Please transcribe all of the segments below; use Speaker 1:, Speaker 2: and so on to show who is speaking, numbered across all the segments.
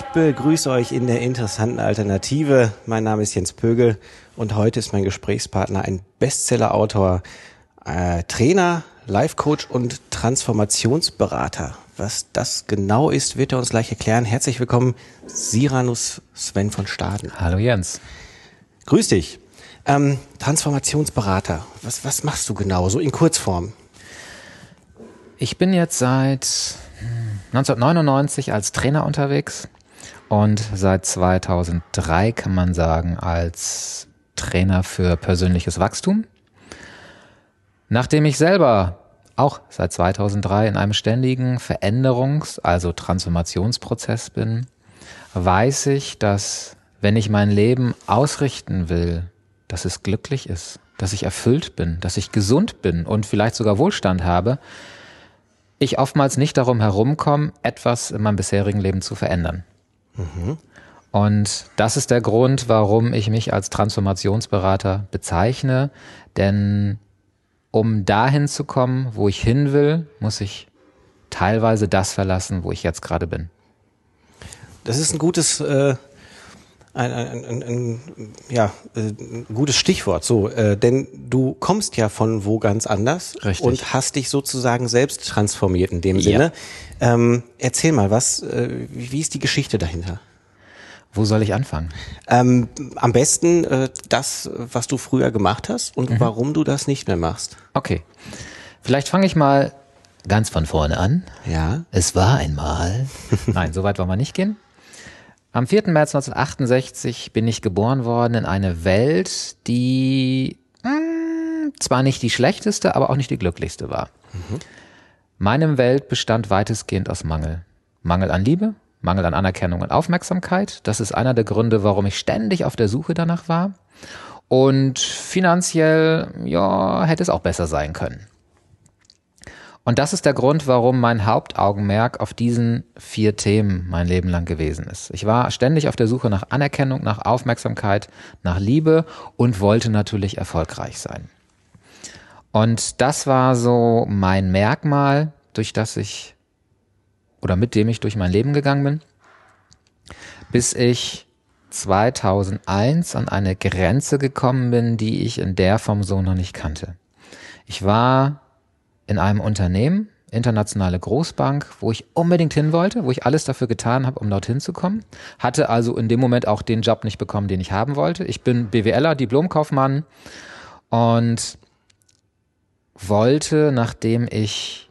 Speaker 1: Ich begrüße euch in der interessanten Alternative. Mein Name ist Jens Pögel und heute ist mein Gesprächspartner ein Bestseller-Autor, äh, Trainer, Life-Coach und Transformationsberater. Was das genau ist, wird er uns gleich erklären. Herzlich willkommen, Siranus Sven von Staden.
Speaker 2: Hallo Jens.
Speaker 1: Grüß dich. Ähm, Transformationsberater, was, was machst du genau, so in Kurzform?
Speaker 2: Ich bin jetzt seit 1999 als Trainer unterwegs und seit 2003 kann man sagen als Trainer für persönliches Wachstum. Nachdem ich selber auch seit 2003 in einem ständigen Veränderungs-, also Transformationsprozess bin, weiß ich, dass wenn ich mein Leben ausrichten will, dass es glücklich ist, dass ich erfüllt bin, dass ich gesund bin und vielleicht sogar Wohlstand habe, ich oftmals nicht darum herumkomme, etwas in meinem bisherigen Leben zu verändern. Mhm. Und das ist der Grund, warum ich mich als Transformationsberater bezeichne. Denn um dahin zu kommen, wo ich hin will, muss ich teilweise das verlassen, wo ich jetzt gerade bin.
Speaker 1: Das ist ein gutes äh, ein, ein, ein, ein ja, äh, gutes Stichwort. So, äh, denn du kommst ja von wo ganz anders
Speaker 2: Richtig.
Speaker 1: und hast dich sozusagen selbst transformiert in dem Sinne. Ja. Ähm, erzähl mal, was, äh, wie ist die Geschichte dahinter?
Speaker 2: Wo soll ich anfangen?
Speaker 1: Ähm, am besten äh, das, was du früher gemacht hast und mhm. warum du das nicht mehr machst.
Speaker 2: Okay. Vielleicht fange ich mal ganz von vorne an.
Speaker 1: Ja.
Speaker 2: Es war einmal. Nein, so weit wollen wir nicht gehen. Am 4. März 1968 bin ich geboren worden in eine Welt, die mh, hm, zwar nicht die schlechteste, aber auch nicht die glücklichste war. Mhm. Meine Welt bestand weitestgehend aus Mangel. Mangel an Liebe, Mangel an Anerkennung und Aufmerksamkeit. Das ist einer der Gründe, warum ich ständig auf der Suche danach war. Und finanziell, ja, hätte es auch besser sein können. Und das ist der Grund, warum mein Hauptaugenmerk auf diesen vier Themen mein Leben lang gewesen ist. Ich war ständig auf der Suche nach Anerkennung, nach Aufmerksamkeit, nach Liebe und wollte natürlich erfolgreich sein. Und das war so mein Merkmal, durch das ich oder mit dem ich durch mein Leben gegangen bin, bis ich 2001 an eine Grenze gekommen bin, die ich in der Form so noch nicht kannte. Ich war in einem Unternehmen, internationale Großbank, wo ich unbedingt hin wollte, wo ich alles dafür getan habe, um dorthin zu kommen. Hatte also in dem Moment auch den Job nicht bekommen, den ich haben wollte. Ich bin BWLer, Diplomkaufmann und wollte, nachdem ich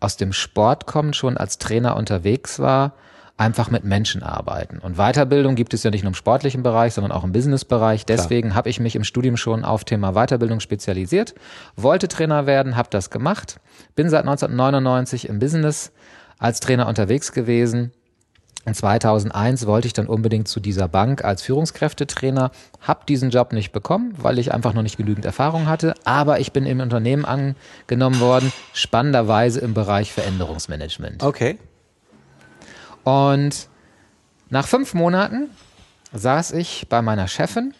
Speaker 2: aus dem Sport kommend schon als Trainer unterwegs war, einfach mit Menschen arbeiten. Und Weiterbildung gibt es ja nicht nur im sportlichen Bereich, sondern auch im Businessbereich. Deswegen habe ich mich im Studium schon auf Thema Weiterbildung spezialisiert, wollte Trainer werden, habe das gemacht, bin seit 1999 im Business als Trainer unterwegs gewesen. In 2001 wollte ich dann unbedingt zu dieser Bank als Führungskräftetrainer, habe diesen Job nicht bekommen, weil ich einfach noch nicht genügend Erfahrung hatte, aber ich bin im Unternehmen angenommen worden, spannenderweise im Bereich Veränderungsmanagement.
Speaker 1: Okay.
Speaker 2: Und nach fünf Monaten saß ich bei meiner Chefin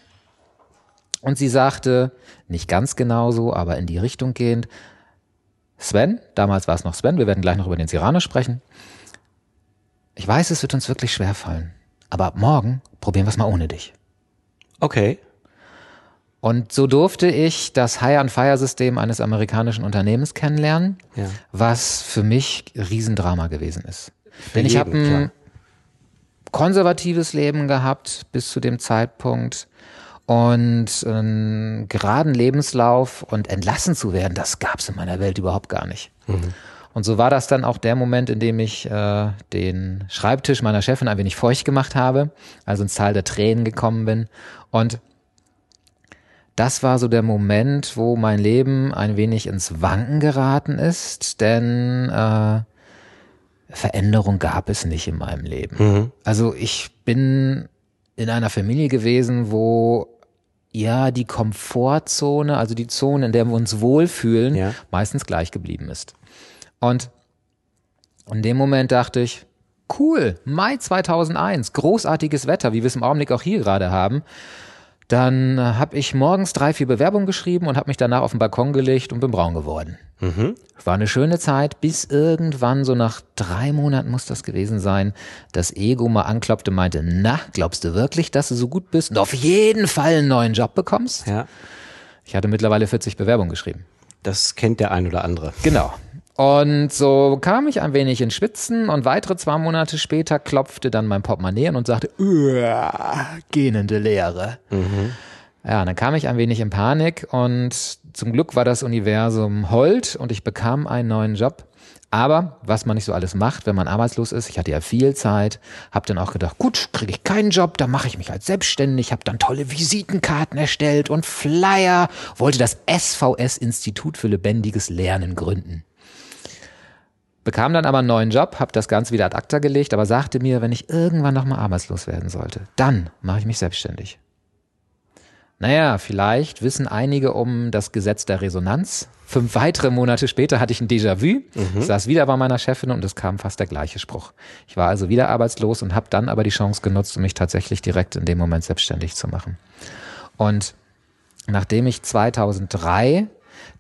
Speaker 2: und sie sagte, nicht ganz genauso, aber in die Richtung gehend, Sven, damals war es noch Sven, wir werden gleich noch über den Cyrano sprechen. Ich weiß, es wird uns wirklich schwer fallen, aber ab morgen probieren wir es mal ohne dich.
Speaker 1: Okay.
Speaker 2: Und so durfte ich das High-on-Fire-System eines amerikanischen Unternehmens kennenlernen, ja. was für mich Riesendrama gewesen ist. Für Denn ich habe ein konservatives Leben gehabt bis zu dem Zeitpunkt und einen geraden Lebenslauf und entlassen zu werden, das gab es in meiner Welt überhaupt gar nicht. Mhm. Und so war das dann auch der Moment, in dem ich äh, den Schreibtisch meiner Chefin ein wenig feucht gemacht habe, also ins Tal der Tränen gekommen bin. Und das war so der Moment, wo mein Leben ein wenig ins Wanken geraten ist, denn äh, Veränderung gab es nicht in meinem Leben. Mhm. Also ich bin in einer Familie gewesen, wo ja die Komfortzone, also die Zone, in der wir uns wohlfühlen, ja. meistens gleich geblieben ist. Und in dem Moment dachte ich, cool, Mai 2001, großartiges Wetter, wie wir es im Augenblick auch hier gerade haben. Dann habe ich morgens drei, vier Bewerbungen geschrieben und habe mich danach auf den Balkon gelegt und bin braun geworden.
Speaker 1: Mhm.
Speaker 2: War eine schöne Zeit, bis irgendwann, so nach drei Monaten muss das gewesen sein, das Ego mal anklopfte, meinte, na, glaubst du wirklich, dass du so gut bist und auf jeden Fall einen neuen Job bekommst?
Speaker 1: Ja,
Speaker 2: Ich hatte mittlerweile 40 Bewerbungen geschrieben.
Speaker 1: das kennt der ein oder andere.
Speaker 2: Genau. Und so kam ich ein wenig in Schwitzen und weitere zwei Monate später klopfte dann mein Portemonnaie und sagte, "Uah, gähnende Leere. Ja, dann kam ich ein wenig in Panik und zum Glück war das Universum hold und ich bekam einen neuen Job. Aber was man nicht so alles macht, wenn man arbeitslos ist, ich hatte ja viel Zeit, habe dann auch gedacht, gut, kriege ich keinen Job, dann mache ich mich als selbstständig, habe dann tolle Visitenkarten erstellt und Flyer, wollte das SVS Institut für lebendiges Lernen gründen. Bekam dann aber einen neuen Job, habe das Ganze wieder ad acta gelegt, aber sagte mir, wenn ich irgendwann nochmal arbeitslos werden sollte, dann mache ich mich selbstständig. Naja, vielleicht wissen einige um das Gesetz der Resonanz. Fünf weitere Monate später hatte ich ein Déjà-vu, Ich saß wieder bei meiner Chefin und es kam fast der gleiche Spruch. Ich war also wieder arbeitslos und habe dann aber die Chance genutzt, um mich tatsächlich direkt in dem Moment selbstständig zu machen. Und nachdem ich 2003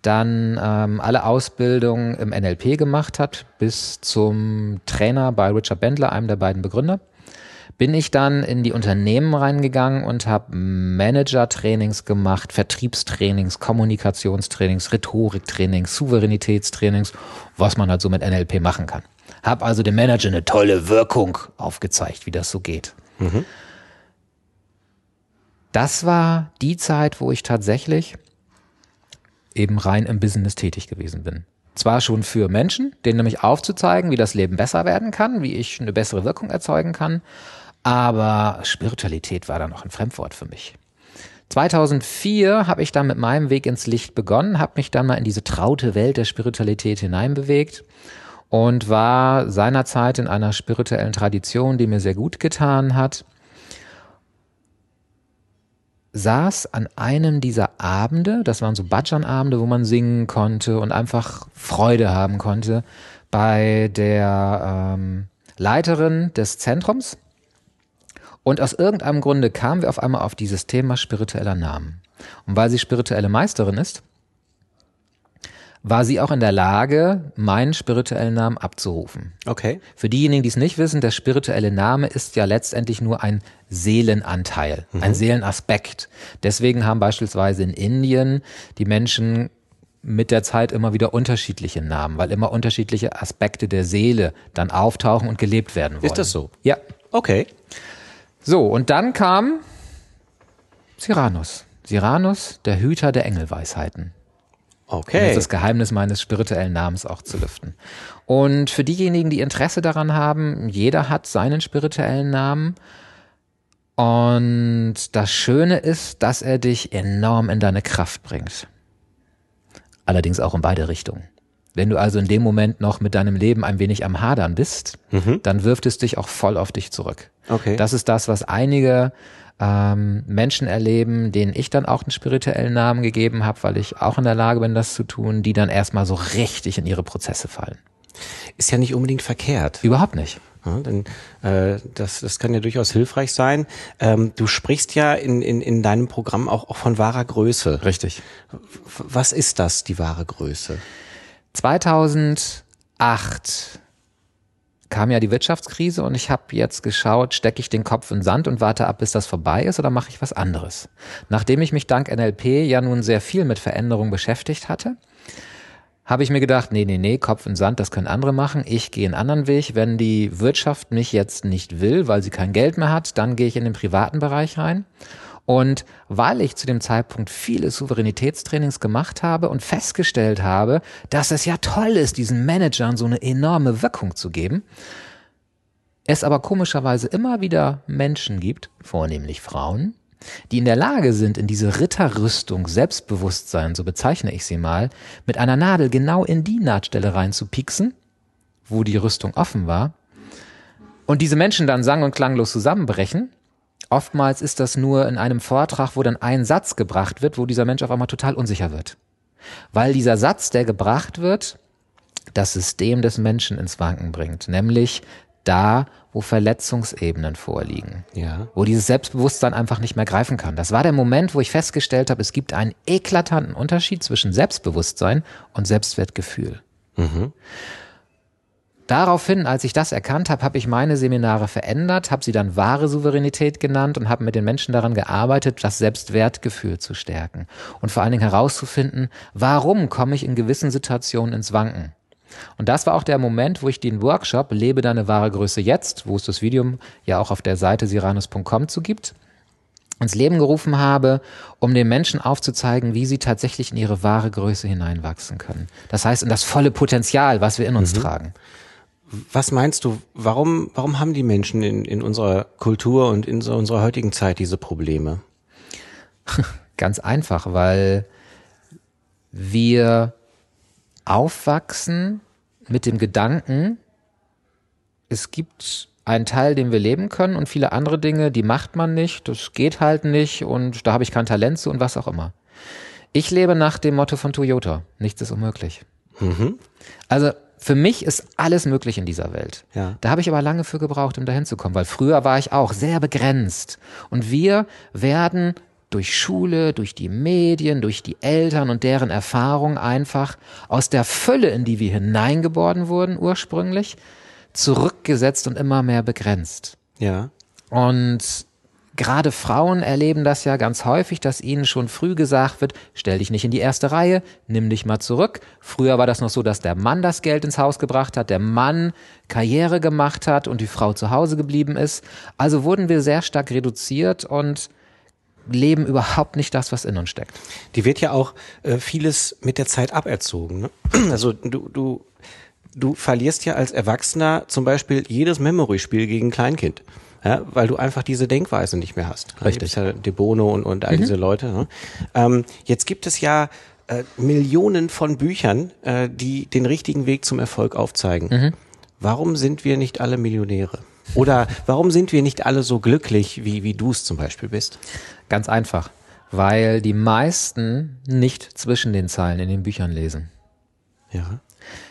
Speaker 2: dann ähm, alle Ausbildungen im NLP gemacht hat, bis zum Trainer bei Richard Bendler, einem der beiden Begründer, bin ich dann in die Unternehmen reingegangen und habe Manager-Trainings gemacht, Vertriebstrainings, Kommunikationstrainings, Rhetoriktrainings, Souveränitätstrainings, was man halt so mit NLP machen kann. Hab also dem Manager eine tolle Wirkung aufgezeigt, wie das so geht. Das war die Zeit, wo ich tatsächlich eben rein im Business tätig gewesen bin. Zwar schon für Menschen, denen nämlich aufzuzeigen, wie das Leben besser werden kann, wie ich eine bessere Wirkung erzeugen kann, aber Spiritualität war dann noch ein Fremdwort für mich. 2004 habe ich dann mit meinem Weg ins Licht begonnen, habe mich dann mal in diese traute Welt der Spiritualität hineinbewegt und war seinerzeit in einer spirituellen Tradition, die mir sehr gut getan hat saß an einem dieser Abende, das waren so Bhajan-Abende, wo man singen konnte und einfach Freude haben konnte, bei der ähm, Leiterin des Zentrums. Und aus irgendeinem Grunde kamen wir auf einmal auf dieses Thema spiritueller Namen. Und weil sie spirituelle Meisterin ist, war sie auch in der Lage, meinen spirituellen Namen abzurufen.
Speaker 1: Okay.
Speaker 2: Für diejenigen, die es nicht wissen, der spirituelle Name ist ja letztendlich nur ein Seelenanteil, ein Seelenaspekt. Deswegen haben beispielsweise in Indien die Menschen mit der Zeit immer wieder unterschiedliche Namen, weil immer unterschiedliche Aspekte der Seele dann auftauchen und gelebt werden wollen.
Speaker 1: Ist das so?
Speaker 2: Ja.
Speaker 1: Okay.
Speaker 2: So, und dann kam Cyrano. Cyrano, der Hüter der Engelweisheiten. Um
Speaker 1: Okay.
Speaker 2: jetzt das Geheimnis meines spirituellen Namens auch zu lüften. Und für diejenigen, die Interesse daran haben, jeder hat seinen spirituellen Namen. Und das Schöne ist, dass er dich enorm in deine Kraft bringt. Allerdings auch in beide Richtungen. Wenn du also in dem Moment noch mit deinem Leben ein wenig am Hadern bist, dann wirft es dich auch voll auf dich zurück.
Speaker 1: Okay.
Speaker 2: Das ist das, was einige ähm, Menschen erleben, denen ich dann auch einen spirituellen Namen gegeben habe, weil ich auch in der Lage bin, das zu tun, die dann erstmal so richtig in ihre Prozesse fallen.
Speaker 1: Ist ja nicht unbedingt verkehrt.
Speaker 2: Überhaupt nicht.
Speaker 1: Ja, denn äh, das, das kann ja durchaus hilfreich sein. Ähm, du sprichst ja in, in, in deinem Programm auch, auch von wahrer Größe.
Speaker 2: Richtig.
Speaker 1: Was ist das, die wahre Größe?
Speaker 2: 2008 kam ja die Wirtschaftskrise und ich habe jetzt geschaut, stecke ich den Kopf in Sand und warte ab, bis das vorbei ist oder mache ich was anderes. Nachdem ich mich dank NLP ja nun sehr viel mit Veränderung beschäftigt hatte, habe ich mir gedacht, nee, nee, nee, Kopf in Sand, das können andere machen. Ich gehe einen anderen Weg. Wenn die Wirtschaft mich jetzt nicht will, weil sie kein Geld mehr hat, dann gehe ich in den privaten Bereich rein. Und weil ich zu dem Zeitpunkt viele Souveränitätstrainings gemacht habe und festgestellt habe, dass es ja toll ist, diesen Managern so eine enorme Wirkung zu geben, es aber komischerweise immer wieder Menschen gibt, vornehmlich Frauen, die in der Lage sind, in diese Ritterrüstung Selbstbewusstsein, so bezeichne ich sie mal, mit einer Nadel genau in die Nahtstelle reinzupieksen, wo die Rüstung offen war, und diese Menschen dann sang- und klanglos zusammenbrechen. Oftmals ist das nur in einem Vortrag, wo dann ein Satz gebracht wird, wo dieser Mensch auf einmal total unsicher wird. Weil dieser Satz, der gebracht wird, das System des Menschen ins Wanken bringt, nämlich da, wo Verletzungsebenen vorliegen.
Speaker 1: Ja.
Speaker 2: Wo dieses Selbstbewusstsein einfach nicht mehr greifen kann. Das war der Moment, wo ich festgestellt habe, es gibt einen eklatanten Unterschied zwischen Selbstbewusstsein und Selbstwertgefühl. Daraufhin, als ich das erkannt habe, habe ich meine Seminare verändert, habe sie dann wahre Souveränität genannt und habe mit den Menschen daran gearbeitet, das Selbstwertgefühl zu stärken und vor allen Dingen herauszufinden, warum komme ich in gewissen Situationen ins Wanken. Und das war auch der Moment, wo ich den Workshop Lebe deine wahre Größe jetzt, wo es das Video ja auch auf der Seite siranus.com zu gibt, ins Leben gerufen habe, um den Menschen aufzuzeigen, wie sie tatsächlich in ihre wahre Größe hineinwachsen können. Das heißt, in das volle Potenzial, was wir in uns tragen.
Speaker 1: Was meinst du, warum, warum haben die Menschen in, in unserer Kultur und in so unserer heutigen Zeit diese Probleme?
Speaker 2: Ganz einfach, weil wir aufwachsen mit dem Gedanken, es gibt einen Teil, den wir leben können und viele andere Dinge, die macht man nicht, das geht halt nicht und da habe ich kein Talent zu und was auch immer. Ich lebe nach dem Motto von Toyota, nichts ist unmöglich. Also für mich ist alles möglich in dieser Welt.
Speaker 1: Ja.
Speaker 2: Da habe ich aber lange für gebraucht, um dahin zu kommen, weil früher war ich auch sehr begrenzt. Und wir werden durch Schule, durch die Medien, durch die Eltern und deren Erfahrung einfach aus der Fülle, in die wir hineingeboren wurden ursprünglich, zurückgesetzt und immer mehr begrenzt.
Speaker 1: Ja.
Speaker 2: Und gerade Frauen erleben das ja ganz häufig, dass ihnen schon früh gesagt wird, stell dich nicht in die erste Reihe, nimm dich mal zurück. Früher war das noch so, dass der Mann das Geld ins Haus gebracht hat, der Mann Karriere gemacht hat und die Frau zu Hause geblieben ist. Also wurden wir sehr stark reduziert und leben überhaupt nicht das, was in uns steckt.
Speaker 1: Die wird ja auch äh, vieles mit der Zeit aberzogen. Ne? Also du, du, du verlierst ja als Erwachsener zum Beispiel jedes Memory-Spiel gegen ein Kleinkind. Ja, weil du einfach diese Denkweise nicht mehr hast.
Speaker 2: Richtig.
Speaker 1: Ja, De Bono und, und all diese Leute. Ne? Ähm, jetzt gibt es ja äh, Millionen von Büchern, äh, die den richtigen Weg zum Erfolg aufzeigen. Warum sind wir nicht alle Millionäre? Oder warum sind wir nicht alle so glücklich, wie, wie du es zum Beispiel bist?
Speaker 2: Ganz einfach, weil die meisten nicht zwischen den Zeilen in den Büchern lesen.
Speaker 1: Ja.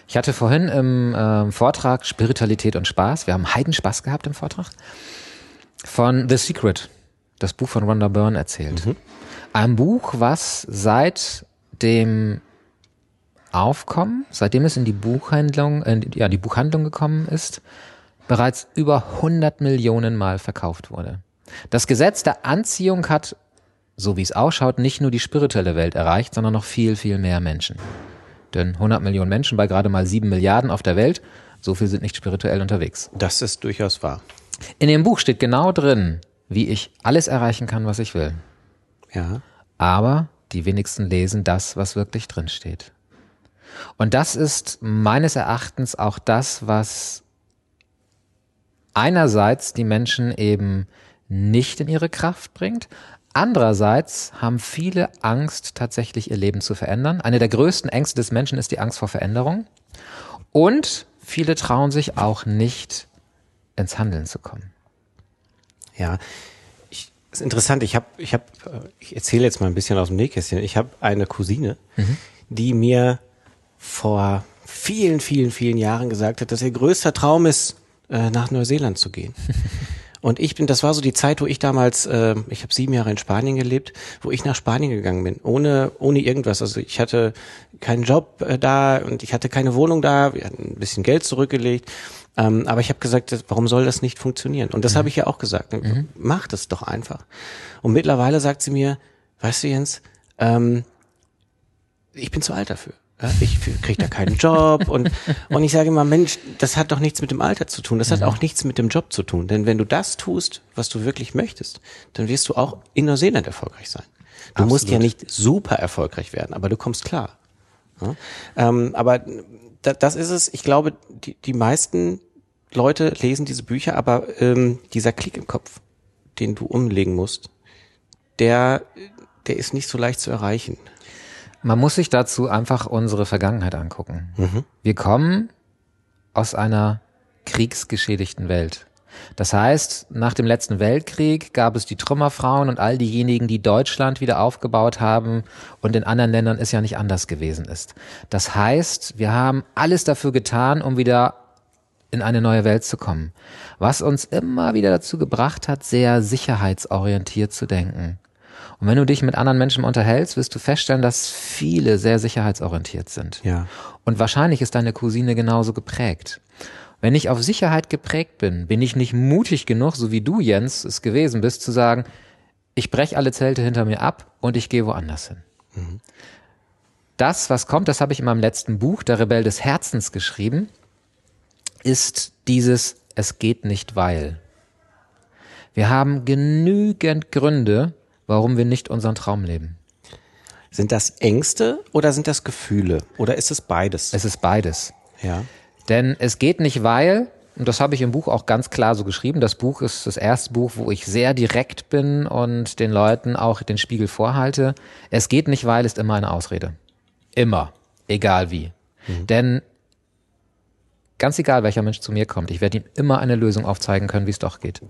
Speaker 2: Ich hatte vorhin im ähm, Vortrag Spiritualität und Spaß, wir haben Heidenspaß gehabt im Vortrag, von The Secret, das Buch von Rhonda Byrne erzählt. Ein Buch, was seit dem Aufkommen, seitdem es in die Buchhandlung, äh, ja, die Buchhandlung gekommen ist, bereits über 100 Millionen Mal verkauft wurde. Das Gesetz der Anziehung hat, so wie es ausschaut, nicht nur die spirituelle Welt erreicht, sondern noch viel, viel mehr Menschen. Denn 100 Millionen Menschen bei gerade mal 7 Milliarden auf der Welt, so viel sind nicht spirituell unterwegs.
Speaker 1: Das ist durchaus wahr.
Speaker 2: In dem Buch steht genau drin, wie ich alles erreichen kann, was ich will.
Speaker 1: Ja.
Speaker 2: Aber die wenigsten lesen das, was wirklich drin steht. Und das ist meines Erachtens auch das, was einerseits die Menschen eben nicht in ihre Kraft bringt. Andererseits haben viele Angst, tatsächlich ihr Leben zu verändern. Eine der größten Ängste des Menschen ist die Angst vor Veränderung. Und viele trauen sich auch nicht, ins Handeln zu kommen.
Speaker 1: Ja, ich, ist interessant. Ich habe, ich habe, ich erzähle jetzt mal ein bisschen aus dem Nähkästchen. Ich habe eine Cousine, die mir vor vielen, vielen, vielen Jahren gesagt hat, dass ihr größter Traum ist, äh, nach Neuseeland zu gehen. Und ich bin, das war so die Zeit, wo ich damals, äh, ich habe sieben Jahre in Spanien gelebt, wo ich nach Spanien gegangen bin, ohne ohne irgendwas. Also ich hatte keinen Job äh, da und ich hatte keine Wohnung da. Wir hatten ein bisschen Geld zurückgelegt, ähm, aber ich habe gesagt, warum soll das nicht funktionieren? Und das habe ich ja auch gesagt. Mach das doch einfach. Und mittlerweile sagt sie mir, weißt du Jens, ähm, ich bin zu alt dafür. Ich kriege da keinen Job und, und ich sage immer, Mensch, das hat doch nichts mit dem Alter zu tun. Das hat auch nichts mit dem Job zu tun. Denn wenn du das tust, was du wirklich möchtest, dann wirst du auch in Neuseeland erfolgreich sein. Du musst ja nicht super erfolgreich werden, aber du kommst klar. Ja? Ähm, aber da, das ist es. Ich glaube, die, die meisten Leute lesen diese Bücher, aber ähm, dieser Klick im Kopf, den du umlegen musst, der, der ist nicht so leicht zu erreichen.
Speaker 2: Man muss sich dazu einfach unsere Vergangenheit angucken. Wir kommen aus einer kriegsgeschädigten Welt. Das heißt, nach dem letzten Weltkrieg gab es die Trümmerfrauen und all diejenigen, die Deutschland wieder aufgebaut haben und in anderen Ländern es ja nicht anders gewesen ist. Das heißt, wir haben alles dafür getan, um wieder in eine neue Welt zu kommen, was uns immer wieder dazu gebracht hat, sehr sicherheitsorientiert zu denken. Und wenn du dich mit anderen Menschen unterhältst, wirst du feststellen, dass viele sehr sicherheitsorientiert sind.
Speaker 1: Ja.
Speaker 2: Und wahrscheinlich ist deine Cousine genauso geprägt. Wenn ich auf Sicherheit geprägt bin, bin ich nicht mutig genug, so wie du, Jens, es gewesen bist, zu sagen, ich breche alle Zelte hinter mir ab und ich gehe woanders hin. Mhm. Das, was kommt, das habe ich in meinem letzten Buch, Der Rebell des Herzens, geschrieben, ist dieses Es geht nicht weil. Wir haben genügend Gründe, warum wir nicht unseren Traum leben.
Speaker 1: Sind das Ängste oder sind das Gefühle? Oder ist es beides?
Speaker 2: Es ist beides.
Speaker 1: Ja.
Speaker 2: Denn es geht nicht, weil, und das habe ich im Buch auch ganz klar so geschrieben, das Buch ist das erste Buch, wo ich sehr direkt bin und den Leuten auch den Spiegel vorhalte. Es geht nicht, weil ist immer eine Ausrede. Immer. Egal wie. Mhm. Denn ganz egal, welcher Mensch zu mir kommt, ich werde ihm immer eine Lösung aufzeigen können, wie es doch geht.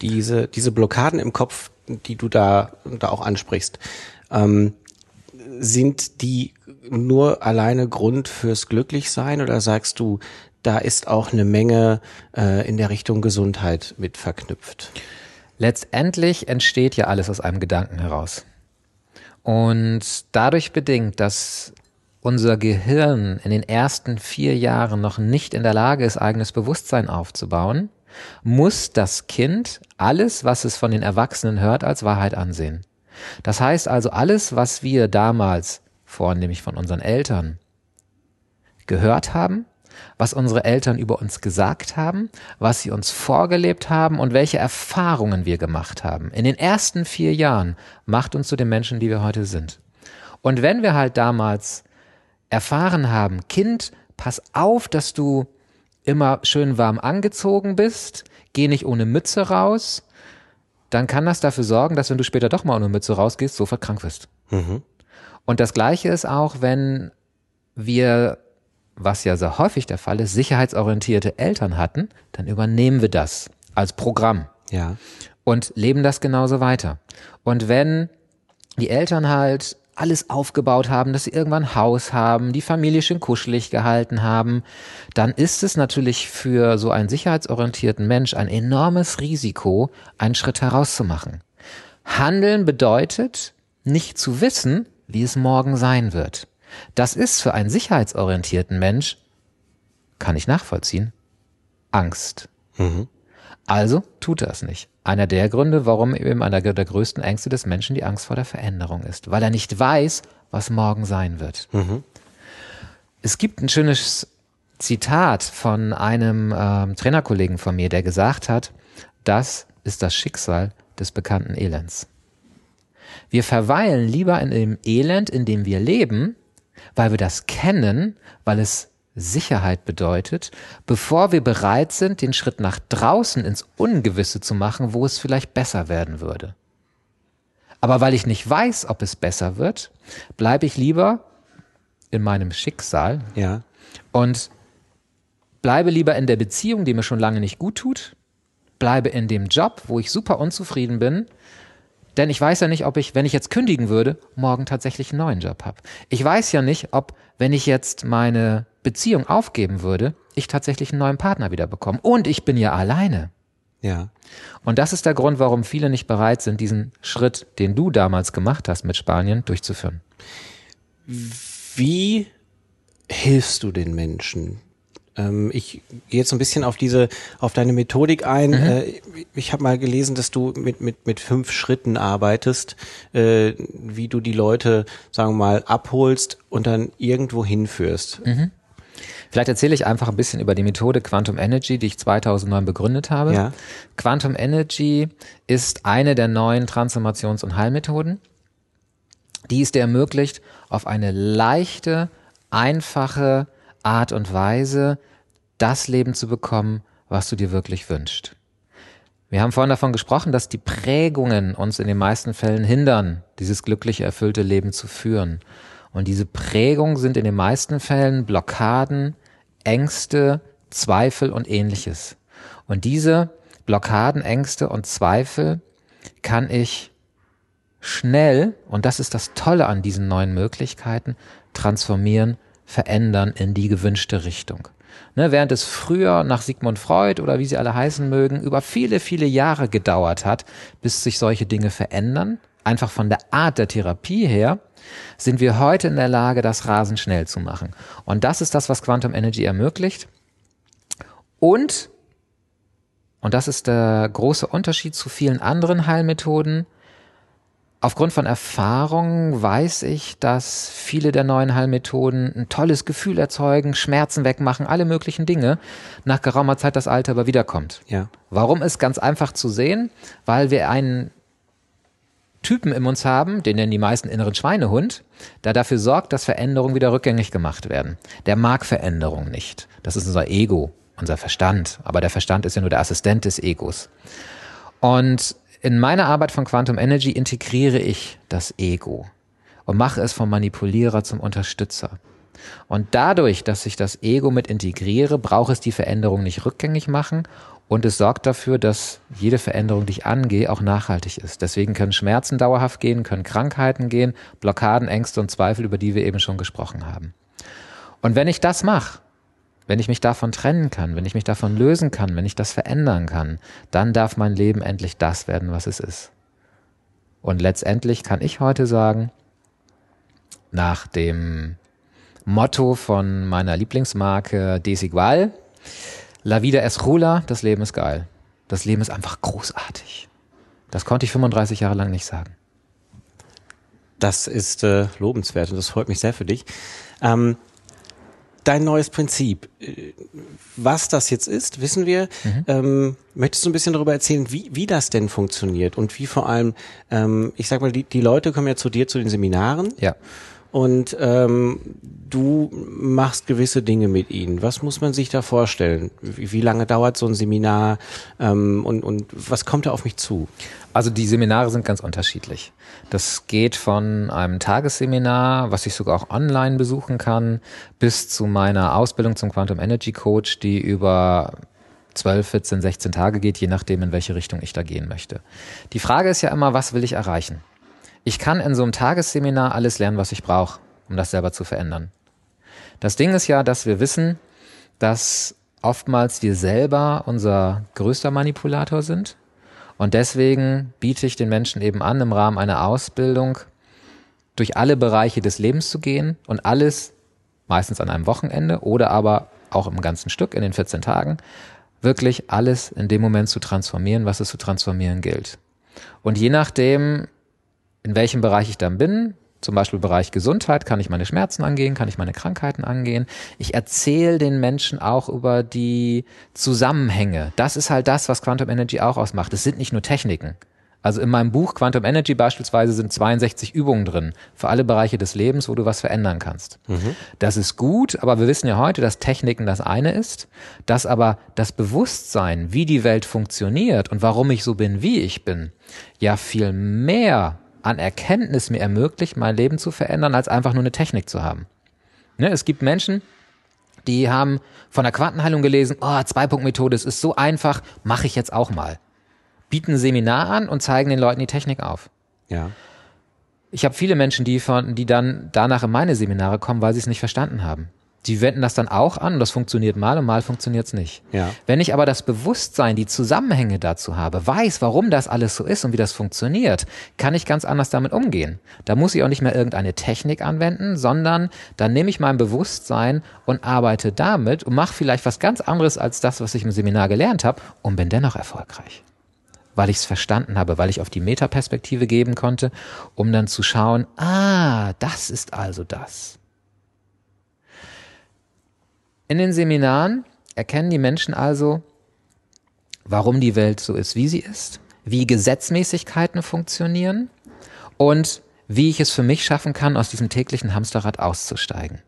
Speaker 1: Diese, diese Blockaden im Kopf, die du da, da auch ansprichst, ähm, sind die nur alleine Grund fürs Glücklichsein oder sagst du, da ist auch eine Menge äh, in der Richtung Gesundheit mit verknüpft?
Speaker 2: Letztendlich entsteht ja alles aus einem Gedanken heraus. Und dadurch bedingt, dass unser Gehirn in den ersten vier Jahren noch nicht in der Lage ist, eigenes Bewusstsein aufzubauen, muss das Kind alles, was es von den Erwachsenen hört, als Wahrheit ansehen. Das heißt also, alles, was wir damals, vornehmlich von unseren Eltern, gehört haben, was unsere Eltern über uns gesagt haben, was sie uns vorgelebt haben und welche Erfahrungen wir gemacht haben. In den ersten vier Jahren macht uns zu den Menschen, die wir heute sind. Und wenn wir halt damals erfahren haben, Kind, pass auf, dass du immer schön warm angezogen bist, geh nicht ohne Mütze raus, dann kann das dafür sorgen, dass wenn du später doch mal ohne Mütze rausgehst, sofort krank wirst. Mhm. Und das Gleiche ist auch, wenn wir, was ja sehr häufig der Fall ist, sicherheitsorientierte Eltern hatten, dann übernehmen wir das als Programm.
Speaker 1: Ja.
Speaker 2: Und leben das genauso weiter. Und wenn die Eltern halt alles aufgebaut haben, dass sie irgendwann ein Haus haben, die Familie schön kuschelig gehalten haben, dann ist es natürlich für so einen sicherheitsorientierten Mensch ein enormes Risiko, einen Schritt herauszumachen. Handeln bedeutet, nicht zu wissen, wie es morgen sein wird. Das ist für einen sicherheitsorientierten Mensch, kann ich nachvollziehen, Angst. Mhm. Also tut er es nicht. Einer der Gründe, warum eben einer der größten Ängste des Menschen die Angst vor der Veränderung ist, weil er nicht weiß, was morgen sein wird. Mhm. Es gibt ein schönes Zitat von einem ähm, Trainerkollegen von mir, der gesagt hat, das ist das Schicksal des bekannten Elends. Wir verweilen lieber in dem Elend, in dem wir leben, weil wir das kennen, weil es Sicherheit bedeutet, bevor wir bereit sind, den Schritt nach draußen ins Ungewisse zu machen, wo es vielleicht besser werden würde. Aber weil ich nicht weiß, ob es besser wird, bleibe ich lieber in meinem Schicksal
Speaker 1: ja.
Speaker 2: und bleibe lieber in der Beziehung, die mir schon lange nicht gut tut, bleibe in dem Job, wo ich super unzufrieden bin, denn ich weiß ja nicht, ob ich, wenn ich jetzt kündigen würde, morgen tatsächlich einen neuen Job habe. Ich weiß ja nicht, ob, wenn ich jetzt meine Beziehung aufgeben würde, ich tatsächlich einen neuen Partner wieder bekomme. Und ich bin ja alleine.
Speaker 1: Ja.
Speaker 2: Und das ist der Grund, warum viele nicht bereit sind, diesen Schritt, den du damals gemacht hast mit Spanien, durchzuführen.
Speaker 1: Wie hilfst du den Menschen? Ähm, ich gehe jetzt so ein bisschen auf diese, auf deine Methodik ein. Mhm. Äh, ich habe mal gelesen, dass du mit, mit, mit fünf Schritten arbeitest, äh, wie du die Leute, sagen wir mal, abholst und dann irgendwo hinführst. Mhm.
Speaker 2: Vielleicht erzähle ich einfach ein bisschen über die Methode Quantum Energy, die ich 2009 begründet habe.
Speaker 1: Ja.
Speaker 2: Quantum Energy ist eine der neuen Transformations- und Heilmethoden, die es dir ermöglicht, auf eine leichte, einfache Art und Weise das Leben zu bekommen, was du dir wirklich wünschst. Wir haben vorhin davon gesprochen, dass die Prägungen uns in den meisten Fällen hindern, dieses glückliche, erfüllte Leben zu führen. Und diese Prägungen sind in den meisten Fällen Blockaden, Ängste, Zweifel und ähnliches. Und diese Blockaden, Ängste und Zweifel kann ich schnell, und das ist das Tolle an diesen neuen Möglichkeiten, transformieren, verändern in die gewünschte Richtung. Ne, während es früher nach Sigmund Freud oder wie sie alle heißen mögen, über viele, viele Jahre gedauert hat, bis sich solche Dinge verändern, einfach von der Art der Therapie her, sind wir heute in der Lage, das rasend schnell zu machen. Und das ist das, was Quantum Energy ermöglicht. Und, und das ist der große Unterschied zu vielen anderen Heilmethoden, Aufgrund von Erfahrung weiß ich, dass viele der neuen Heilmethoden ein tolles Gefühl erzeugen, Schmerzen wegmachen, alle möglichen Dinge. Nach geraumer Zeit das Alter aber wiederkommt.
Speaker 1: Ja.
Speaker 2: Warum ist ganz einfach zu sehen? Weil wir einen Typen in uns haben, den nennen die meisten inneren Schweinehund, der dafür sorgt, dass Veränderungen wieder rückgängig gemacht werden. Der mag Veränderung nicht. Das ist unser Ego, unser Verstand. Aber der Verstand ist ja nur der Assistent des Egos. Und in meiner Arbeit von Quantum Energy integriere ich das Ego und mache es vom Manipulierer zum Unterstützer. Und dadurch, dass ich das Ego mit integriere, brauche es die Veränderung nicht rückgängig machen und es sorgt dafür, dass jede Veränderung, die ich angehe, auch nachhaltig ist. Deswegen können Schmerzen dauerhaft gehen, können Krankheiten gehen, Blockaden, Ängste und Zweifel, über die wir eben schon gesprochen haben. Und wenn ich das mache, wenn ich mich davon trennen kann, wenn ich mich davon lösen kann, wenn ich das verändern kann, dann darf mein Leben endlich das werden, was es ist. Und letztendlich kann ich heute sagen, nach dem Motto von meiner Lieblingsmarke Desigual, La vida es rula, das Leben ist geil. Das Leben ist einfach großartig. Das konnte ich 35 Jahre lang nicht sagen.
Speaker 1: Das ist äh, lobenswert und das freut mich sehr für dich. Ähm, dein neues Prinzip. Äh, was das jetzt ist, wissen wir. Mhm. Ähm, möchtest du ein bisschen darüber erzählen, wie, wie das denn funktioniert und wie vor allem, ähm, ich sag mal, die, die Leute kommen ja zu dir zu den Seminaren.
Speaker 2: Ja.
Speaker 1: Und ähm, du machst gewisse Dinge mit ihnen. Was muss man sich da vorstellen? Wie, wie lange dauert so ein Seminar ähm, und, und was kommt da auf mich zu?
Speaker 2: Also die Seminare sind ganz unterschiedlich. Das geht von einem Tagesseminar, was ich sogar auch online besuchen kann, bis zu meiner Ausbildung zum Quantum Energy Coach, die über 12, 14, 16 Tage geht, je nachdem, in welche Richtung ich da gehen möchte. Die Frage ist ja immer, was will ich erreichen? Ich kann in so einem Tagesseminar alles lernen, was ich brauche, um das selber zu verändern. Das Ding ist ja, dass wir wissen, dass oftmals wir selber unser größter Manipulator sind und deswegen biete ich den Menschen eben an, im Rahmen einer Ausbildung durch alle Bereiche des Lebens zu gehen und alles, meistens an einem Wochenende oder aber auch im ganzen Stück in den 14 Tagen, wirklich alles in dem Moment zu transformieren, was es zu transformieren gilt. Und je nachdem, in welchem Bereich ich dann bin, zum Beispiel Bereich Gesundheit, kann ich meine Schmerzen angehen, kann ich meine Krankheiten angehen. Ich erzähle den Menschen auch über die Zusammenhänge. Das ist halt das, was Quantum Energy auch ausmacht. Es sind nicht nur Techniken. Also in meinem Buch Quantum Energy beispielsweise sind 62 Übungen drin für alle Bereiche des Lebens, wo du was verändern kannst. Mhm. Das ist gut, aber wir wissen ja heute, dass Techniken das eine ist, dass aber das Bewusstsein, wie die Welt funktioniert und warum ich so bin, wie ich bin, ja viel mehr an Erkenntnis mir ermöglicht, mein Leben zu verändern, als einfach nur eine Technik zu haben. Ne, es gibt Menschen, die haben von der Quantenheilung gelesen, oh, Zwei-Punkt-Methode, es ist so einfach, mache ich jetzt auch mal. Bieten ein Seminar an und zeigen den Leuten die Technik auf.
Speaker 1: Ja.
Speaker 2: Ich habe viele Menschen, die, von, die dann danach in meine Seminare kommen, weil sie es nicht verstanden haben. Die wenden das dann auch an und das funktioniert mal und mal funktioniert es nicht.
Speaker 1: Ja.
Speaker 2: Wenn ich aber das Bewusstsein, die Zusammenhänge dazu habe, weiß, warum das alles so ist und wie das funktioniert, kann ich ganz anders damit umgehen. Da muss ich auch nicht mehr irgendeine Technik anwenden, sondern dann nehme ich mein Bewusstsein und arbeite damit und mache vielleicht was ganz anderes als das, was ich im Seminar gelernt habe und bin dennoch erfolgreich. Weil ich es verstanden habe, weil ich auf die Metaperspektive geben konnte, um dann zu schauen, ah, das ist also das. In den Seminaren erkennen die Menschen also, warum die Welt so ist, wie sie ist, wie Gesetzmäßigkeiten funktionieren und wie ich es für mich schaffen kann, aus diesem täglichen Hamsterrad auszusteigen.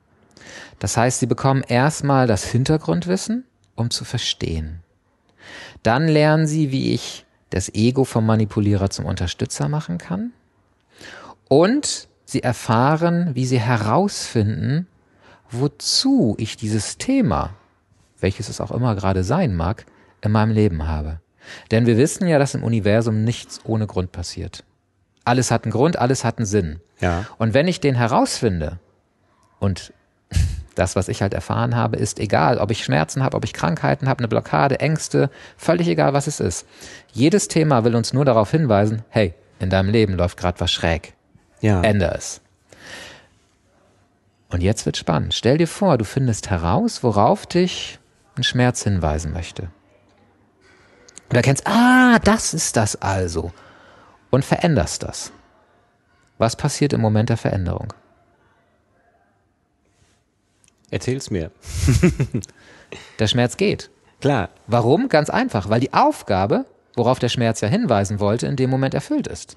Speaker 2: Das heißt, sie bekommen erstmal das Hintergrundwissen, um zu verstehen. Dann lernen sie, wie ich das Ego vom Manipulierer zum Unterstützer machen kann. Und sie erfahren, wie sie herausfinden, wozu ich dieses Thema, welches es auch immer gerade sein mag, in meinem Leben habe. Denn wir wissen ja, dass im Universum nichts ohne Grund passiert. Alles hat einen Grund, alles hat einen Sinn.
Speaker 1: Ja.
Speaker 2: Und wenn ich den herausfinde und Das, was ich halt erfahren habe, ist egal, ob ich Schmerzen habe, ob ich Krankheiten habe, eine Blockade, Ängste, völlig egal, was es ist. Jedes Thema will uns nur darauf hinweisen, hey, in deinem Leben läuft gerade was schräg.
Speaker 1: Ja.
Speaker 2: Ändere es. Und jetzt wird spannend. Stell dir vor, du findest heraus, worauf dich ein Schmerz hinweisen möchte. Und erkennst, ah, das ist das also. Und veränderst das. Was passiert im Moment der Veränderung?
Speaker 1: Erzähl's mir.
Speaker 2: Der Schmerz geht.
Speaker 1: Klar.
Speaker 2: Warum? Ganz einfach, weil die Aufgabe, worauf der Schmerz ja hinweisen wollte, in dem Moment erfüllt ist.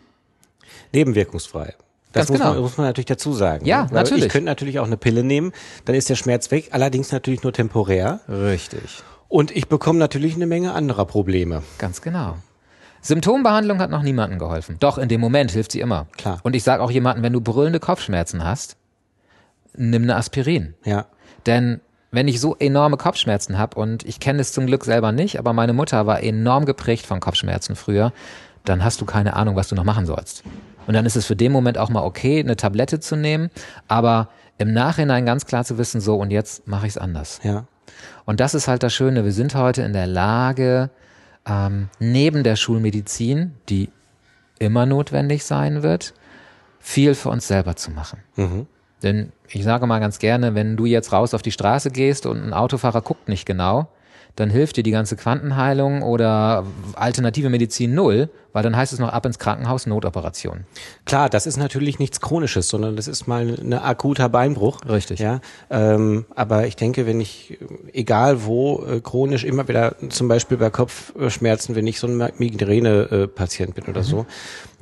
Speaker 1: Nebenwirkungsfrei. Das muss,
Speaker 2: genau.
Speaker 1: man, muss man natürlich dazu sagen.
Speaker 2: Ja,
Speaker 1: ne?
Speaker 2: Natürlich.
Speaker 1: Ich könnte natürlich auch eine Pille nehmen, dann ist der Schmerz weg, allerdings natürlich nur temporär.
Speaker 2: Richtig.
Speaker 1: Und ich bekomme natürlich eine Menge anderer Probleme.
Speaker 2: Ganz genau. Symptombehandlung hat noch niemandem geholfen. Doch, in dem Moment hilft sie immer.
Speaker 1: Klar.
Speaker 2: Und ich sage auch jemandem, wenn du brüllende Kopfschmerzen hast, nimm eine Aspirin.
Speaker 1: Ja.
Speaker 2: Denn wenn ich so enorme Kopfschmerzen habe und ich kenne es zum Glück selber nicht, aber meine Mutter war enorm geprägt von Kopfschmerzen früher, dann hast du keine Ahnung, was du noch machen sollst. Und dann ist es für den Moment auch mal okay, eine Tablette zu nehmen, aber im Nachhinein ganz klar zu wissen, so und jetzt mache ich es anders.
Speaker 1: Ja.
Speaker 2: Und das ist halt das Schöne. Wir sind heute in der Lage, ähm, neben der Schulmedizin, die immer notwendig sein wird, viel für uns selber zu machen. Denn ich sage mal ganz gerne, wenn du jetzt raus auf die Straße gehst und ein Autofahrer guckt nicht genau, dann hilft dir die ganze Quantenheilung oder alternative Medizin null, weil dann heißt es noch ab ins Krankenhaus Notoperation.
Speaker 1: Klar, das ist natürlich nichts Chronisches, sondern das ist mal ein akuter Beinbruch.
Speaker 2: Richtig.
Speaker 1: Ja, ähm, aber ich denke, wenn ich, egal wo, äh, chronisch immer wieder, zum Beispiel bei Kopfschmerzen, wenn ich so ein Migräne-Patient bin oder so,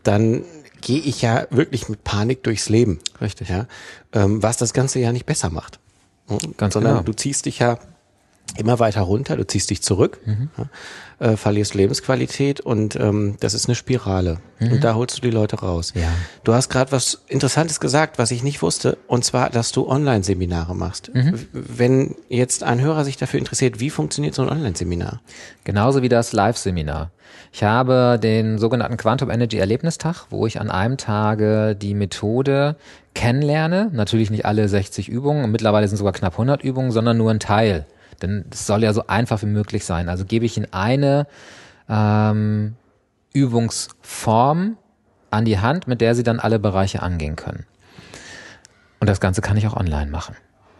Speaker 1: dann gehe ich ja wirklich mit Panik durchs Leben.
Speaker 2: Richtig.
Speaker 1: Ja, ähm, was das Ganze ja nicht besser macht.
Speaker 2: Ganz
Speaker 1: sondern
Speaker 2: genau.
Speaker 1: du ziehst dich ja immer weiter runter, du ziehst dich zurück,
Speaker 2: Mhm.
Speaker 1: ja, äh, verlierst Lebensqualität und ähm, das ist eine Spirale. Und da holst du die Leute raus.
Speaker 2: Mhm. Ja.
Speaker 1: Du hast gerade was Interessantes gesagt, was ich nicht wusste, und zwar, dass du Online-Seminare machst.
Speaker 2: Mhm.
Speaker 1: Wenn jetzt ein Hörer sich dafür interessiert, wie funktioniert so ein Online-Seminar?
Speaker 2: Genauso wie das Live-Seminar. Ich habe den sogenannten Quantum Energy Erlebnistag, wo ich an einem Tage die Methode kennenlerne. Natürlich nicht alle 60 Übungen, mittlerweile sind sogar knapp 100 Übungen, sondern nur ein Teil. Denn es soll ja so einfach wie möglich sein. Also gebe ich Ihnen eine ähm, Übungsform an die Hand, mit der Sie dann alle Bereiche angehen können. Und das Ganze kann ich auch online machen.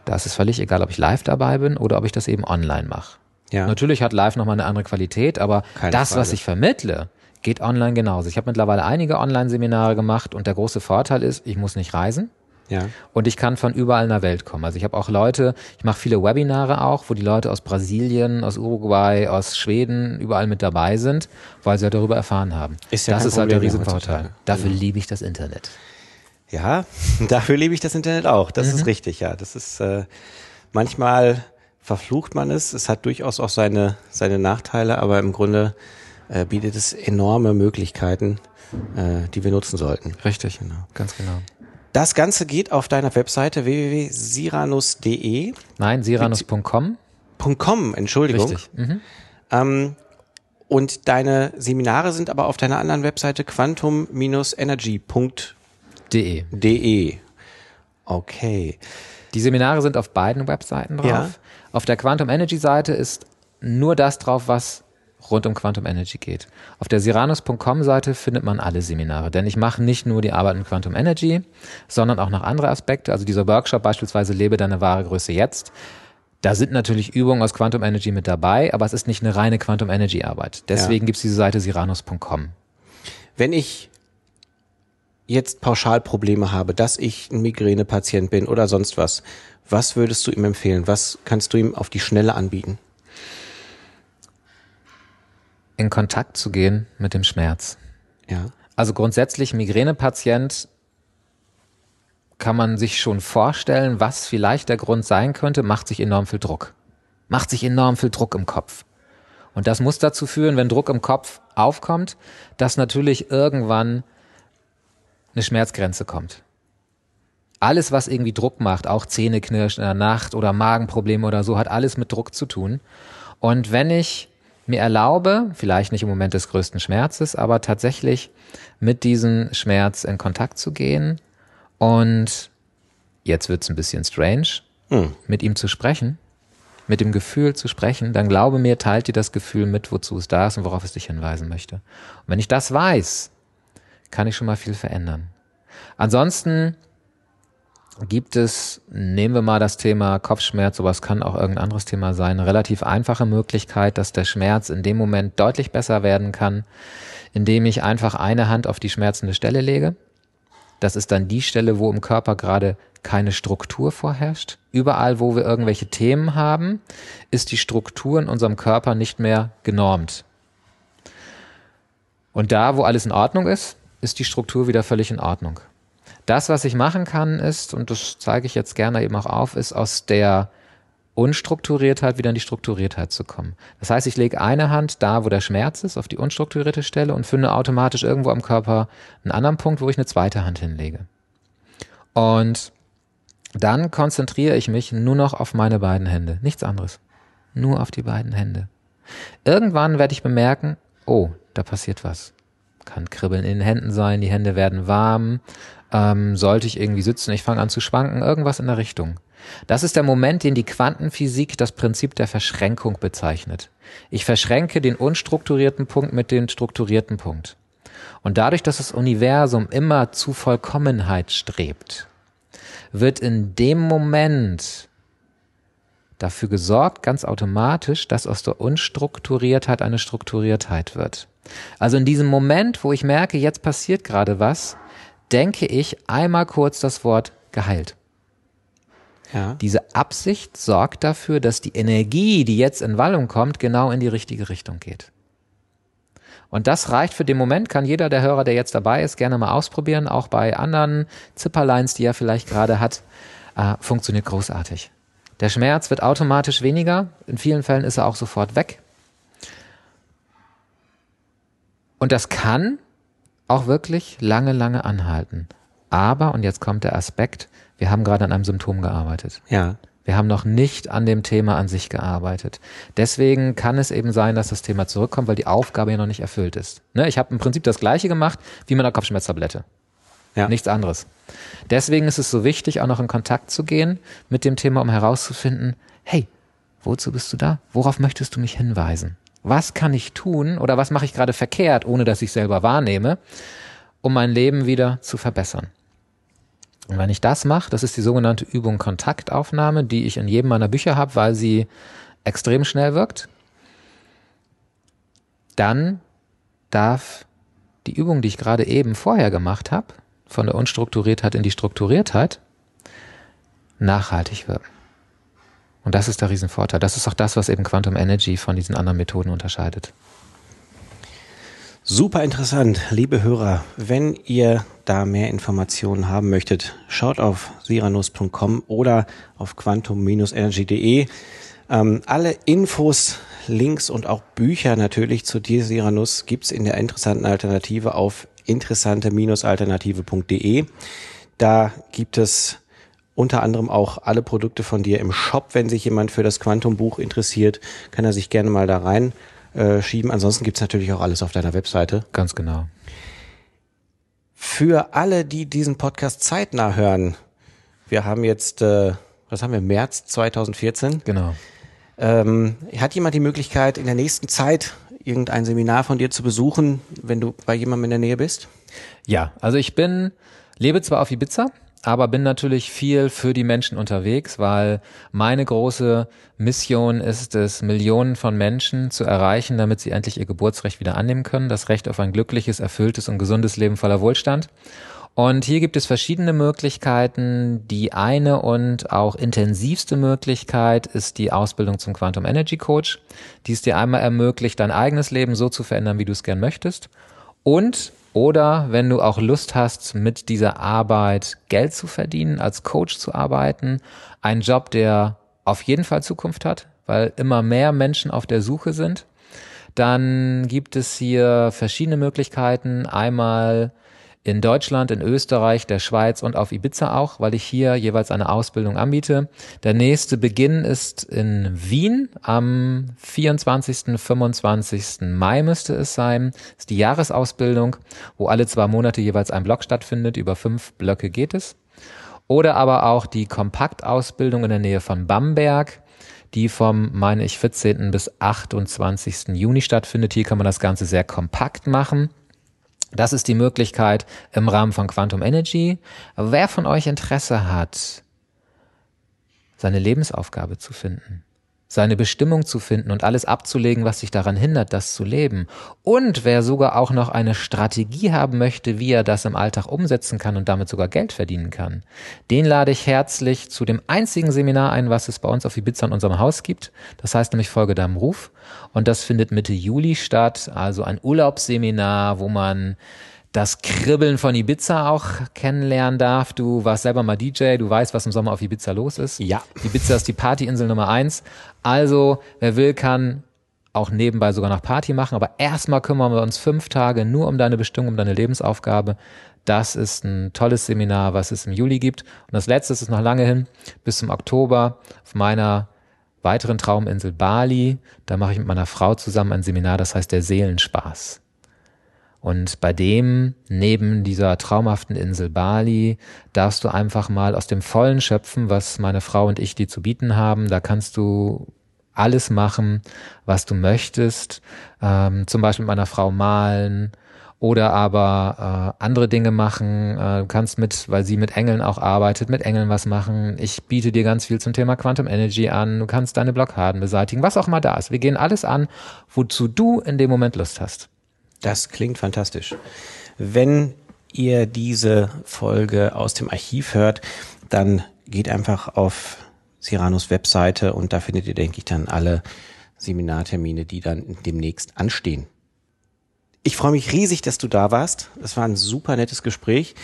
Speaker 2: Da ist es völlig egal, ob ich live dabei bin oder ob ich das eben online mache.
Speaker 1: Ja.
Speaker 2: Natürlich hat live nochmal eine andere Qualität, aber
Speaker 1: Keine
Speaker 2: das, was
Speaker 1: Frage.
Speaker 2: ich vermittle, geht online genauso. Ich habe mittlerweile einige Online-Seminare gemacht und der große Vorteil ist, ich muss nicht reisen
Speaker 1: Ja.
Speaker 2: und ich kann von überall in der Welt kommen. Also ich habe auch Leute, ich mache viele Webinare auch, wo die Leute aus Brasilien, aus Uruguay, aus Schweden überall mit dabei sind, weil sie ja darüber erfahren haben.
Speaker 1: Ist ja
Speaker 2: das ist halt der
Speaker 1: Problem
Speaker 2: Riesenvorteil. Dafür liebe ich das Internet.
Speaker 1: Ja, dafür liebe ich das Internet auch. Das
Speaker 2: Mhm.
Speaker 1: ist richtig, ja. Das ist äh, manchmal verflucht man es. Es hat durchaus auch seine seine Nachteile, aber im Grunde äh, bietet es enorme Möglichkeiten, äh, die wir nutzen sollten.
Speaker 2: Richtig,
Speaker 1: Genau.
Speaker 2: ganz genau.
Speaker 1: Das Ganze geht auf deiner Webseite www.siranus.de.
Speaker 2: Nein, siranus.com.
Speaker 1: .com, Entschuldigung.
Speaker 2: Richtig. Mhm.
Speaker 1: Ähm, und deine Seminare sind aber auf deiner anderen Webseite quantum-energy.de.
Speaker 2: De.
Speaker 1: Okay.
Speaker 2: Die Seminare sind auf beiden Webseiten drauf.
Speaker 1: Ja.
Speaker 2: Auf der Quantum Energy Seite ist nur das drauf, was rund um Quantum Energy geht. Auf der siranus.com Seite findet man alle Seminare, denn ich mache nicht nur die Arbeit mit Quantum Energy, sondern auch noch andere Aspekte. Also dieser Workshop beispielsweise Lebe deine wahre Größe jetzt. Da sind natürlich Übungen aus Quantum Energy mit dabei, aber es ist nicht eine reine Quantum Energy Arbeit. Deswegen gibt's diese Seite siranus.com.
Speaker 1: Wenn ich jetzt pauschal Probleme habe, dass ich ein Migränepatient bin oder sonst was, was würdest du ihm empfehlen? Was kannst du ihm auf die Schnelle anbieten?
Speaker 2: In Kontakt zu gehen mit dem Schmerz.
Speaker 1: Ja.
Speaker 2: Also grundsätzlich Migränepatient kann man sich schon vorstellen, was vielleicht der Grund sein könnte, macht sich enorm viel Druck. Macht sich enorm viel Druck im Kopf. Und das muss dazu führen, wenn Druck im Kopf aufkommt, dass natürlich irgendwann eine Schmerzgrenze kommt. Alles, was irgendwie Druck macht, auch Zähneknirschen in der Nacht oder Magenprobleme oder so, hat alles mit Druck zu tun. Und wenn ich mir erlaube, vielleicht nicht im Moment des größten Schmerzes, aber tatsächlich mit diesem Schmerz in Kontakt zu gehen und jetzt wird's ein bisschen strange, hm. mit ihm zu sprechen, mit dem Gefühl zu sprechen, dann glaube mir, teilt dir das Gefühl mit, wozu es da ist und worauf es dich hinweisen möchte. Und wenn ich das weiß, kann ich schon mal viel verändern. Ansonsten gibt es, nehmen wir mal das Thema Kopfschmerz, sowas kann auch irgendein anderes Thema sein, eine relativ einfache Möglichkeit, dass der Schmerz in dem Moment deutlich besser werden kann, indem ich einfach eine Hand auf die schmerzende Stelle lege. Das ist dann die Stelle, wo im Körper gerade keine Struktur vorherrscht. Überall, wo wir irgendwelche Themen haben, ist die Struktur in unserem Körper nicht mehr genormt. Und da, wo alles in Ordnung ist, ist die Struktur wieder völlig in Ordnung. Das, was ich machen kann, ist, und das zeige ich jetzt gerne eben auch auf, ist aus der Unstrukturiertheit wieder in die Strukturiertheit zu kommen. Das heißt, ich lege eine Hand da, wo der Schmerz ist, auf die unstrukturierte Stelle und finde automatisch irgendwo am Körper einen anderen Punkt, wo ich eine zweite Hand hinlege. Und dann konzentriere ich mich nur noch auf meine beiden Hände. Nichts anderes. Nur auf die beiden Hände. Irgendwann werde ich bemerken, oh, da passiert was. Kann Kribbeln in den Händen sein, die Hände werden warm, ähm, sollte ich irgendwie sitzen, ich fange an zu schwanken, irgendwas in der Richtung. Das ist der Moment, den die Quantenphysik das Prinzip der Verschränkung bezeichnet. Ich verschränke den unstrukturierten Punkt mit dem strukturierten Punkt. Und dadurch, dass das Universum immer zu Vollkommenheit strebt, wird in dem Moment dafür gesorgt, ganz automatisch, dass aus der Unstrukturiertheit eine Strukturiertheit wird. Also in diesem Moment, wo ich merke, jetzt passiert gerade was, denke ich einmal kurz das Wort geheilt. Ja. Diese Absicht sorgt dafür, dass die Energie, die jetzt in Wallung kommt, genau in die richtige Richtung geht. Und das reicht für den Moment, kann jeder der Hörer, der jetzt dabei ist, gerne mal ausprobieren, auch bei anderen Zipperlines, die er vielleicht gerade hat, äh, funktioniert großartig. Der Schmerz wird automatisch weniger, in vielen Fällen ist er auch sofort weg. Und das kann auch wirklich lange, lange anhalten. Aber, und jetzt kommt der Aspekt, wir haben gerade an einem Symptom gearbeitet.
Speaker 1: Ja.
Speaker 2: Wir haben noch nicht an dem Thema an sich gearbeitet. Deswegen kann es eben sein, dass das Thema zurückkommt, weil die Aufgabe ja noch nicht erfüllt ist. Ne? Ich habe im Prinzip das Gleiche gemacht wie mit einer Kopfschmerztablette. Ja. Nichts anderes. Deswegen ist es so wichtig, auch noch in Kontakt zu gehen mit dem Thema, um herauszufinden, hey, wozu bist du da? Worauf möchtest du mich hinweisen? Was kann ich tun oder was mache ich gerade verkehrt, ohne dass ich selber wahrnehme, um mein Leben wieder zu verbessern? Und wenn ich das mache, das ist die sogenannte Übung Kontaktaufnahme, die ich in jedem meiner Bücher habe, weil sie extrem schnell wirkt, dann darf die Übung, die ich gerade eben vorher gemacht habe, von der Unstrukturiertheit in die Strukturiertheit, nachhaltig wirken. Und das ist der Riesenvorteil. Das ist auch das, was eben Quantum Energy von diesen anderen Methoden unterscheidet.
Speaker 1: Super interessant, liebe Hörer. Wenn ihr da mehr Informationen haben möchtet, schaut auf siranus.com oder auf quantum-energy.de. Ähm, alle Infos, Links und auch Bücher natürlich zu dir, Siranus, gibt's in der interessanten Alternative auf interessante-alternative.de. Da gibt es unter anderem auch alle Produkte von dir im Shop. Wenn sich jemand für das Quantum-Buch interessiert, kann er sich gerne mal da rein äh, schieben. Ansonsten gibt's natürlich auch alles auf deiner Webseite.
Speaker 2: Ganz genau.
Speaker 1: Für alle, die diesen Podcast zeitnah hören, wir haben jetzt, äh, was haben wir, März 2014.
Speaker 2: Genau.
Speaker 1: Ähm, hat jemand die Möglichkeit, in der nächsten Zeit irgendein Seminar von dir zu besuchen, wenn du bei jemandem in der Nähe bist?
Speaker 2: Ja, also ich bin, lebe zwar auf Ibiza, aber bin natürlich viel für die Menschen unterwegs, weil meine große Mission ist es, Millionen von Menschen zu erreichen, damit sie endlich ihr Geburtsrecht wieder annehmen können, das Recht auf ein glückliches, erfülltes und gesundes Leben voller Wohlstand. Und hier gibt es verschiedene Möglichkeiten. Die eine und auch intensivste Möglichkeit ist die Ausbildung zum Quantum Energy Coach, die es dir einmal ermöglicht, dein eigenes Leben so zu verändern, wie du es gern möchtest. Und oder wenn du auch Lust hast, mit dieser Arbeit Geld zu verdienen, als Coach zu arbeiten, ein Job, der auf jeden Fall Zukunft hat, weil immer mehr Menschen auf der Suche sind, dann gibt es hier verschiedene Möglichkeiten. Einmal in Deutschland, in Österreich, der Schweiz und auf Ibiza auch, weil ich hier jeweils eine Ausbildung anbiete. Der nächste Beginn ist in Wien am 24., 25. Mai müsste es sein. Das ist die Jahresausbildung, wo alle zwei Monate jeweils ein Block stattfindet. Über fünf Blöcke geht es. Oder aber auch die Kompaktausbildung in der Nähe von Bamberg, die vom, meine ich, 14. bis 28. Juni stattfindet. Hier kann man das Ganze sehr kompakt machen. Das ist die Möglichkeit im Rahmen von Quantum Energy. wer von euch Interesse hat, seine Lebensaufgabe zu finden, seine Bestimmung zu finden und alles abzulegen, was sich daran hindert, das zu leben. Und wer sogar auch noch eine Strategie haben möchte, wie er das im Alltag umsetzen kann und damit sogar Geld verdienen kann, den lade ich herzlich zu dem einzigen Seminar ein, was es bei uns auf Ibiza in unserem Haus gibt. Das heißt nämlich Folge deinem Ruf. Und das findet Mitte Juli statt, also ein Urlaubsseminar, wo man das Kribbeln von Ibiza auch kennenlernen darf. Du warst selber mal DJ, du weißt, was im Sommer auf Ibiza los ist.
Speaker 1: Ja.
Speaker 2: Ibiza ist die Partyinsel Nummer eins. Also, wer will, kann auch nebenbei sogar noch Party machen. Aber erstmal kümmern wir uns fünf Tage nur um deine Bestimmung, um deine Lebensaufgabe. Das ist ein tolles Seminar, was es im Juli gibt. Und das letzte ist noch lange hin, bis zum Oktober auf meiner weiteren Trauminsel Bali. Da mache ich mit meiner Frau zusammen ein Seminar, das heißt der Seelenspaß. Und bei dem, neben dieser traumhaften Insel Bali, darfst du einfach mal aus dem Vollen schöpfen, was meine Frau und ich dir zu bieten haben. Da kannst du alles machen, was du möchtest. Ähm, zum Beispiel mit meiner Frau malen oder aber äh, andere Dinge machen. Äh, du kannst mit, weil sie mit Engeln auch arbeitet, mit Engeln was machen. Ich biete dir ganz viel zum Thema Quantum Energy an. Du kannst deine Blockaden beseitigen, was auch immer da ist. Wir gehen alles an, wozu du in dem Moment Lust hast.
Speaker 1: Das klingt fantastisch. Wenn ihr diese Folge aus dem Archiv hört, dann geht einfach auf Cyrano's Webseite und da findet ihr, denke ich, dann alle Seminartermine, die dann demnächst anstehen. Ich freue mich riesig, dass du da warst. Das war ein super nettes Gespräch.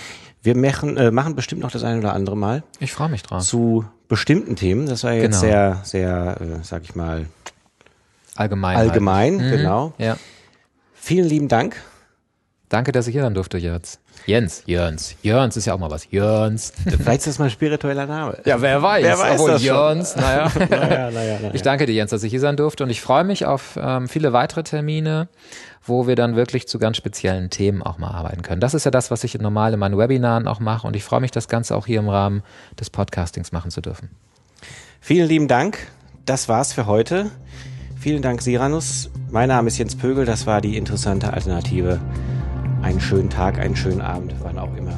Speaker 1: Wir machen, äh, machen bestimmt noch das eine oder andere Mal.
Speaker 2: Ich freue mich drauf.
Speaker 1: Zu bestimmten Themen. Das war jetzt genau. sehr, sehr, äh, sag ich mal,
Speaker 2: allgemein.
Speaker 1: Allgemein, halt. genau.
Speaker 2: Ja.
Speaker 1: Vielen lieben Dank.
Speaker 2: Danke, dass ich hier sein durfte, Jens. Jens, Jens. Jens ist ja auch mal was. Jens.
Speaker 1: Vielleicht ist das mal ein spiritueller Name.
Speaker 2: Ja, wer weiß.
Speaker 1: Wer weiß
Speaker 2: Obwohl
Speaker 1: das schon.
Speaker 2: naja.
Speaker 1: naja, naja, naja.
Speaker 2: Ich danke dir, Jens, dass ich hier sein durfte und ich freue mich auf ähm, viele weitere Termine, wo wir dann wirklich zu ganz speziellen Themen auch mal arbeiten können. Das ist ja das, was ich normal in meinen Webinaren auch mache und ich freue mich, das Ganze auch hier im Rahmen des Podcastings machen zu dürfen.
Speaker 1: Vielen lieben Dank. Das war's für heute. Vielen Dank, Siranus. Mein Name ist Jens Pögel. Das war die interessante Alternative. Einen schönen Tag, einen schönen Abend, wann auch immer